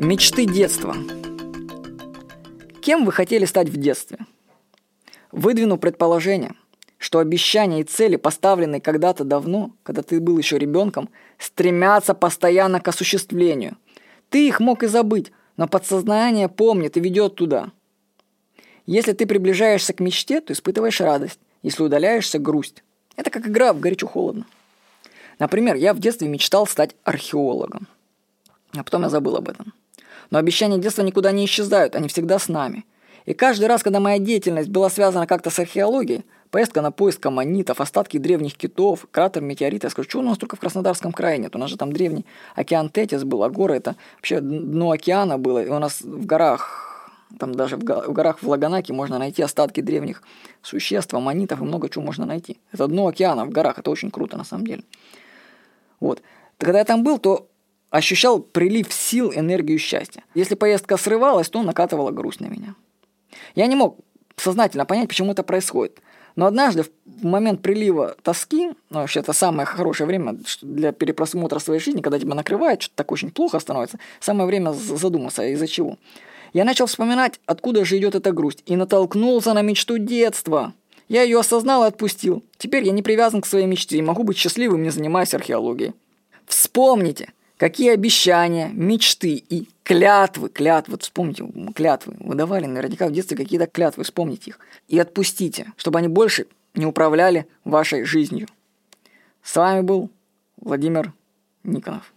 Мечты детства. Кем вы хотели стать в детстве? Выдвину предположение, что обещания и цели, поставленные когда-то давно, когда ты был еще ребенком, стремятся постоянно к осуществлению. Ты их мог и забыть, но подсознание помнит и ведет туда. Если ты приближаешься к мечте, то испытываешь радость. Если удаляешься – грусть. Это как игра в горячо-холодно. Например, я в детстве мечтал стать археологом. А потом я забыл об этом. Но обещания детства никуда не исчезают, они всегда с нами. И каждый раз, когда моя деятельность была связана как-то с археологией, поездка на поиск аммонитов, остатки древних китов, кратер метеорита, я скажу, что у нас только в Краснодарском крае нет? У нас же там древний океан Тетис был, а горы это вообще дно океана было, и у нас в горах, там даже в горах в Лаганаке можно найти остатки древних существ, аммонитов и много чего можно найти. Это дно океана в горах, это очень круто на самом деле. Вот. Когда я там был, то ощущал прилив сил, энергию, счастья. Если поездка срывалась, то накатывала грусть на меня. Я не мог сознательно понять, почему это происходит. Но однажды, в момент прилива тоски, ну, вообще это самое хорошее время для перепросмотра своей жизни, когда тебя накрывает, что-то так очень плохо становится, самое время задуматься, из-за чего. Я начал вспоминать, откуда же идет эта грусть, и натолкнулся на мечту детства. Я ее осознал и отпустил. Теперь я не привязан к своей мечте и могу быть счастливым, не занимаясь археологией. Вспомните, какие обещания, мечты и клятвы, клятвы, вот вспомните, клятвы, вы давали наверняка в детстве какие-то клятвы, вспомните их. И отпустите, чтобы они больше не управляли вашей жизнью. С вами был Владимир Никонов.